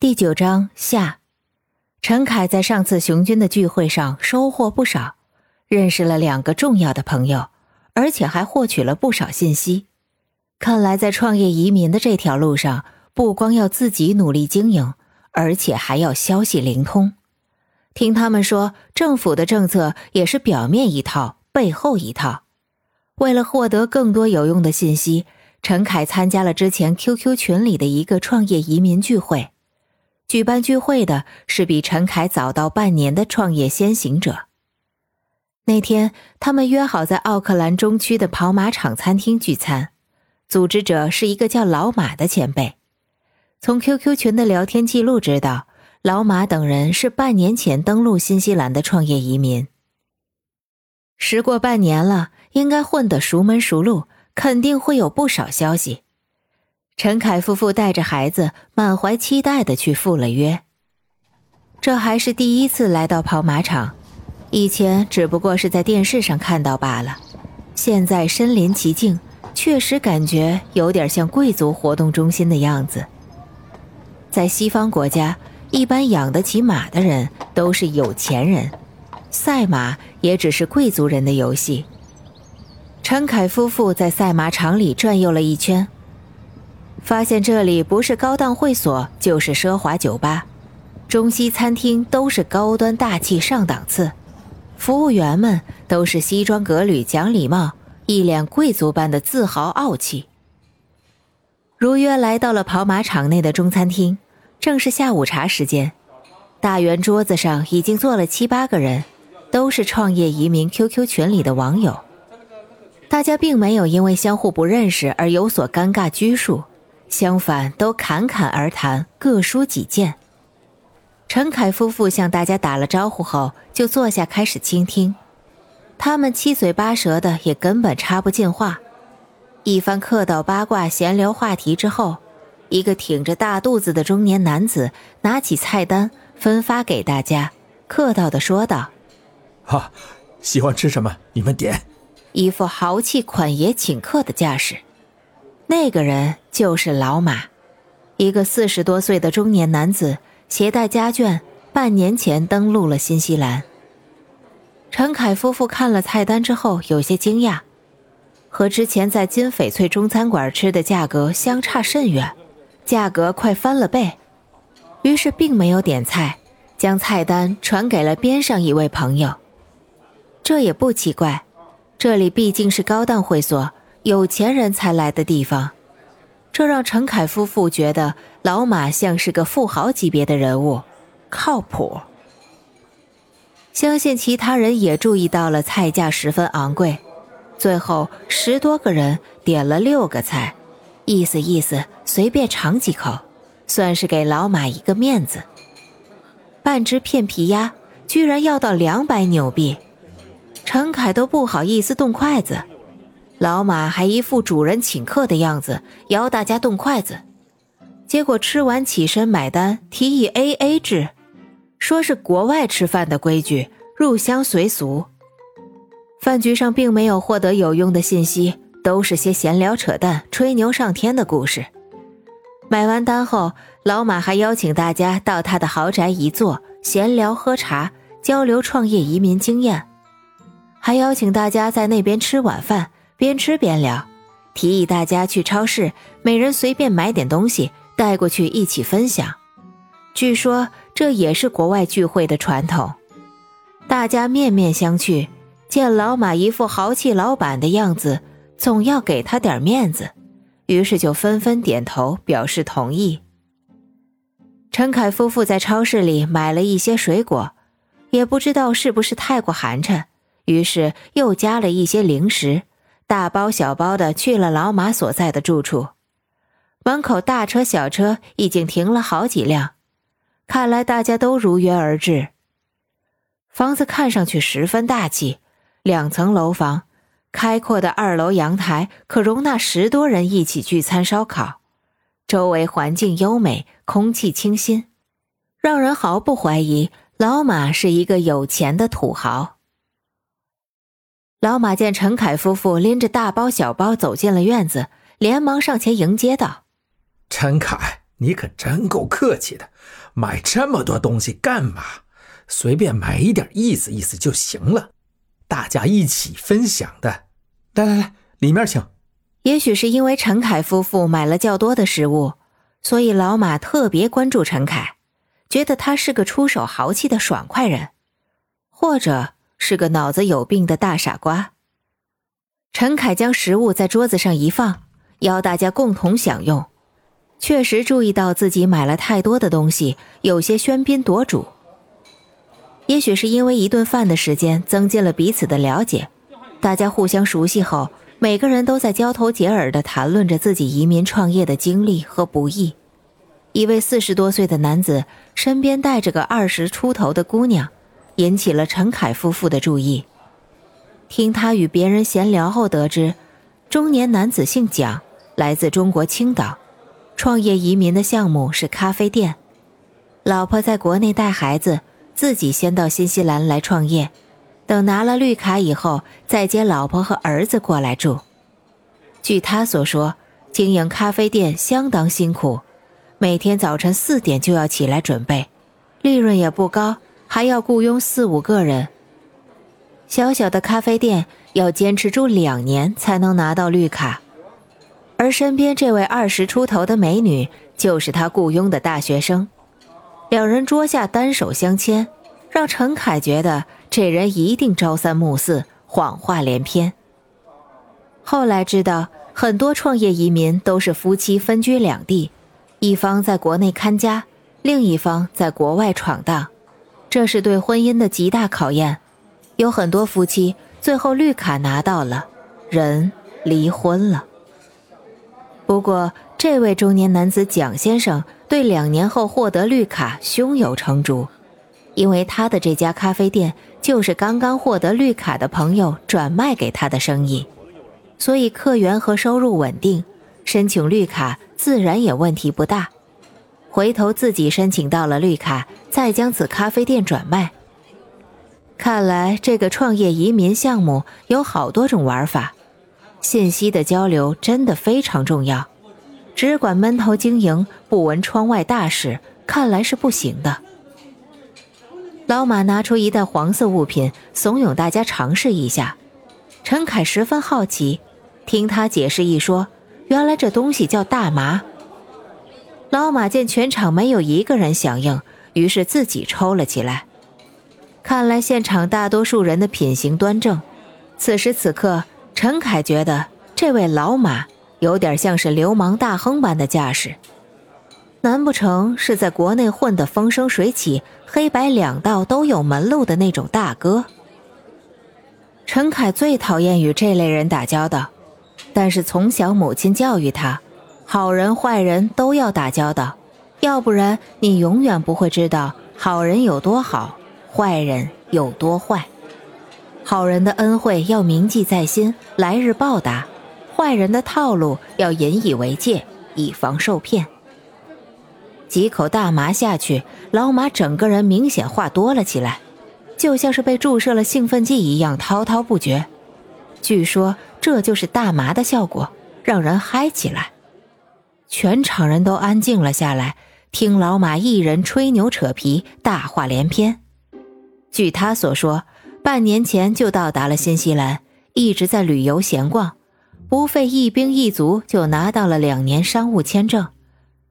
第九章下，陈凯在上次雄军的聚会上收获不少，认识了两个重要的朋友，而且还获取了不少信息。看来在创业移民的这条路上，不光要自己努力经营，而且还要消息灵通。听他们说，政府的政策也是表面一套，背后一套。为了获得更多有用的信息，陈凯参加了之前 QQ 群里的一个创业移民聚会。举办聚会的是比陈凯早到半年的创业先行者。那天，他们约好在奥克兰中区的跑马场餐厅聚餐，组织者是一个叫老马的前辈。从 QQ 群的聊天记录知道，老马等人是半年前登陆新西兰的创业移民。时过半年了，应该混得熟门熟路，肯定会有不少消息。陈凯夫妇带着孩子，满怀期待的去赴了约。这还是第一次来到跑马场，以前只不过是在电视上看到罢了。现在身临其境，确实感觉有点像贵族活动中心的样子。在西方国家，一般养得起马的人都是有钱人，赛马也只是贵族人的游戏。陈凯夫妇在赛马场里转悠了一圈。发现这里不是高档会所，就是奢华酒吧，中西餐厅都是高端大气上档次，服务员们都是西装革履讲礼貌，一脸贵族般的自豪傲气。如约来到了跑马场内的中餐厅，正是下午茶时间，大圆桌子上已经坐了七八个人，都是创业移民 QQ 群里的网友，大家并没有因为相互不认识而有所尴尬拘束。相反，都侃侃而谈，各抒己见。陈凯夫妇向大家打了招呼后，就坐下开始倾听。他们七嘴八舌的，也根本插不进话。一番客道八卦闲聊话题之后，一个挺着大肚子的中年男子拿起菜单分发给大家，客套的说道：“哈，喜欢吃什么你们点。”一副豪气款爷请客的架势。那个人就是老马，一个四十多岁的中年男子，携带家眷，半年前登陆了新西兰。陈凯夫妇看了菜单之后，有些惊讶，和之前在金翡翠中餐馆吃的价格相差甚远，价格快翻了倍。于是并没有点菜，将菜单传给了边上一位朋友。这也不奇怪，这里毕竟是高档会所。有钱人才来的地方，这让陈凯夫妇觉得老马像是个富豪级别的人物，靠谱。相信其他人也注意到了菜价十分昂贵，最后十多个人点了六个菜，意思意思随便尝几口，算是给老马一个面子。半只片皮鸭居然要到两百纽币，陈凯都不好意思动筷子。老马还一副主人请客的样子，邀大家动筷子，结果吃完起身买单，提议 A A 制，说是国外吃饭的规矩，入乡随俗。饭局上并没有获得有用的信息，都是些闲聊扯淡、吹牛上天的故事。买完单后，老马还邀请大家到他的豪宅一坐，闲聊喝茶，交流创业移民经验，还邀请大家在那边吃晚饭。边吃边聊，提议大家去超市，每人随便买点东西带过去一起分享。据说这也是国外聚会的传统。大家面面相觑，见老马一副豪气老板的样子，总要给他点面子，于是就纷纷点头表示同意。陈凯夫妇在超市里买了一些水果，也不知道是不是太过寒碜，于是又加了一些零食。大包小包的去了老马所在的住处，门口大车小车已经停了好几辆，看来大家都如约而至。房子看上去十分大气，两层楼房，开阔的二楼阳台可容纳十多人一起聚餐烧烤，周围环境优美，空气清新，让人毫不怀疑老马是一个有钱的土豪。老马见陈凯夫妇拎着大包小包走进了院子，连忙上前迎接道：“陈凯，你可真够客气的，买这么多东西干嘛？随便买一点，意思意思就行了，大家一起分享的。来来来，里面请。也许是因为陈凯夫妇买了较多的食物，所以老马特别关注陈凯，觉得他是个出手豪气的爽快人，或者是个脑子有病的大傻瓜。陈凯将食物在桌子上一放，邀大家共同享用。确实注意到自己买了太多的东西，有些喧宾夺主。也许是因为一顿饭的时间增进了彼此的了解，大家互相熟悉后，每个人都在交头接耳地谈论着自己移民创业的经历和不易。一位四十多岁的男子身边带着个二十出头的姑娘，引起了陈凯夫妇的注意。听他与别人闲聊后得知，中年男子姓蒋，来自中国青岛。创业移民的项目是咖啡店，老婆在国内带孩子，自己先到新西兰来创业，等拿了绿卡以后再接老婆和儿子过来住。据他所说，经营咖啡店相当辛苦，每天早晨四点就要起来准备，利润也不高，还要雇佣四五个人。小小的咖啡店要坚持住两年才能拿到绿卡。而身边这位二十出头的美女，就是他雇佣的大学生。两人桌下单手相牵，让陈凯觉得这人一定朝三暮四，谎话连篇。后来知道，很多创业移民都是夫妻分居两地，一方在国内看家，另一方在国外闯荡，这是对婚姻的极大考验。有很多夫妻最后绿卡拿到了，人离婚了。不过，这位中年男子蒋先生对两年后获得绿卡胸有成竹，因为他的这家咖啡店就是刚刚获得绿卡的朋友转卖给他的生意，所以客源和收入稳定，申请绿卡自然也问题不大。回头自己申请到了绿卡，再将此咖啡店转卖。看来这个创业移民项目有好多种玩法。信息的交流真的非常重要，只管闷头经营，不闻窗外大事，看来是不行的。老马拿出一袋黄色物品，怂恿大家尝试一下。陈凯十分好奇，听他解释一说，原来这东西叫大麻。老马见全场没有一个人响应，于是自己抽了起来。看来现场大多数人的品行端正，此时此刻。陈凯觉得这位老马有点像是流氓大亨般的架势，难不成是在国内混得风生水起、黑白两道都有门路的那种大哥？陈凯最讨厌与这类人打交道，但是从小母亲教育他，好人坏人都要打交道，要不然你永远不会知道好人有多好，坏人有多坏。好人的恩惠要铭记在心，来日报答；坏人的套路要引以为戒，以防受骗。几口大麻下去，老马整个人明显话多了起来，就像是被注射了兴奋剂一样滔滔不绝。据说这就是大麻的效果，让人嗨起来。全场人都安静了下来，听老马一人吹牛扯皮，大话连篇。据他所说。半年前就到达了新西兰，一直在旅游闲逛，不费一兵一卒就拿到了两年商务签证，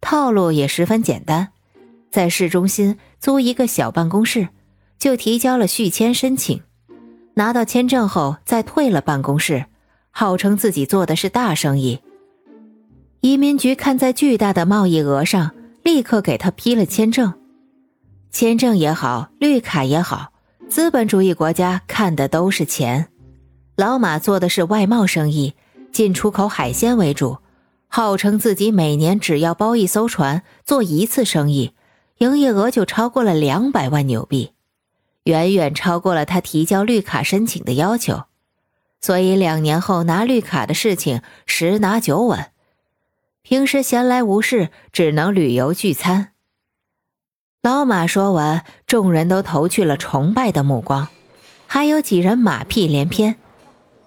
套路也十分简单，在市中心租一个小办公室，就提交了续签申请，拿到签证后再退了办公室，号称自己做的是大生意。移民局看在巨大的贸易额上，立刻给他批了签证，签证也好，绿卡也好。资本主义国家看的都是钱，老马做的是外贸生意，进出口海鲜为主，号称自己每年只要包一艘船做一次生意，营业额就超过了两百万纽币，远远超过了他提交绿卡申请的要求，所以两年后拿绿卡的事情十拿九稳，平时闲来无事只能旅游聚餐。老马说完，众人都投去了崇拜的目光，还有几人马屁连篇。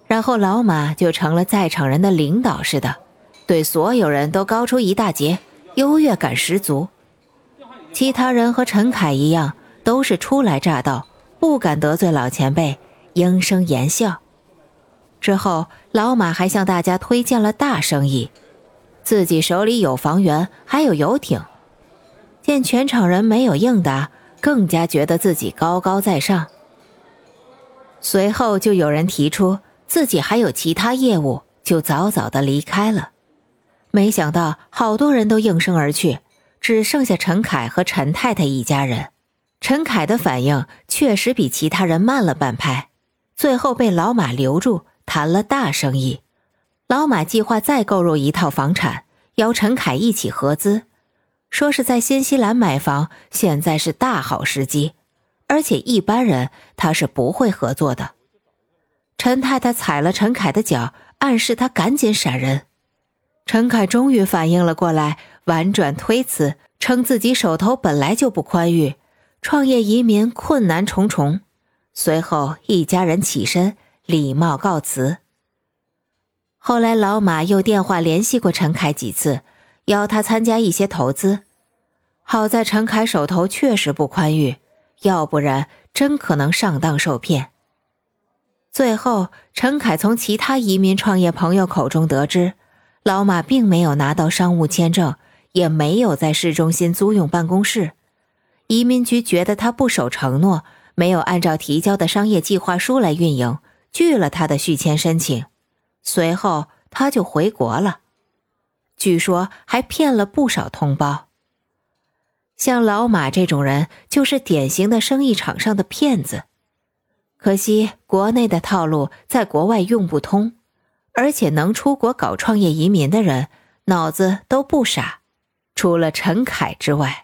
然后老马就成了在场人的领导似的，对所有人都高出一大截，优越感十足。其他人和陈凯一样，都是初来乍到，不敢得罪老前辈，应声言笑。之后，老马还向大家推荐了大生意，自己手里有房源，还有游艇。见全场人没有应答，更加觉得自己高高在上。随后就有人提出自己还有其他业务，就早早的离开了。没想到好多人都应声而去，只剩下陈凯和陈太太一家人。陈凯的反应确实比其他人慢了半拍，最后被老马留住，谈了大生意。老马计划再购入一套房产，邀陈凯一起合资。说是在新西兰买房，现在是大好时机，而且一般人他是不会合作的。陈太太踩了陈凯的脚，暗示他赶紧闪人。陈凯终于反应了过来，婉转推辞，称自己手头本来就不宽裕，创业移民困难重重。随后一家人起身，礼貌告辞。后来老马又电话联系过陈凯几次。邀他参加一些投资，好在陈凯手头确实不宽裕，要不然真可能上当受骗。最后，陈凯从其他移民创业朋友口中得知，老马并没有拿到商务签证，也没有在市中心租用办公室。移民局觉得他不守承诺，没有按照提交的商业计划书来运营，拒了他的续签申请。随后，他就回国了。据说还骗了不少同胞。像老马这种人，就是典型的生意场上的骗子。可惜国内的套路在国外用不通，而且能出国搞创业移民的人，脑子都不傻，除了陈凯之外。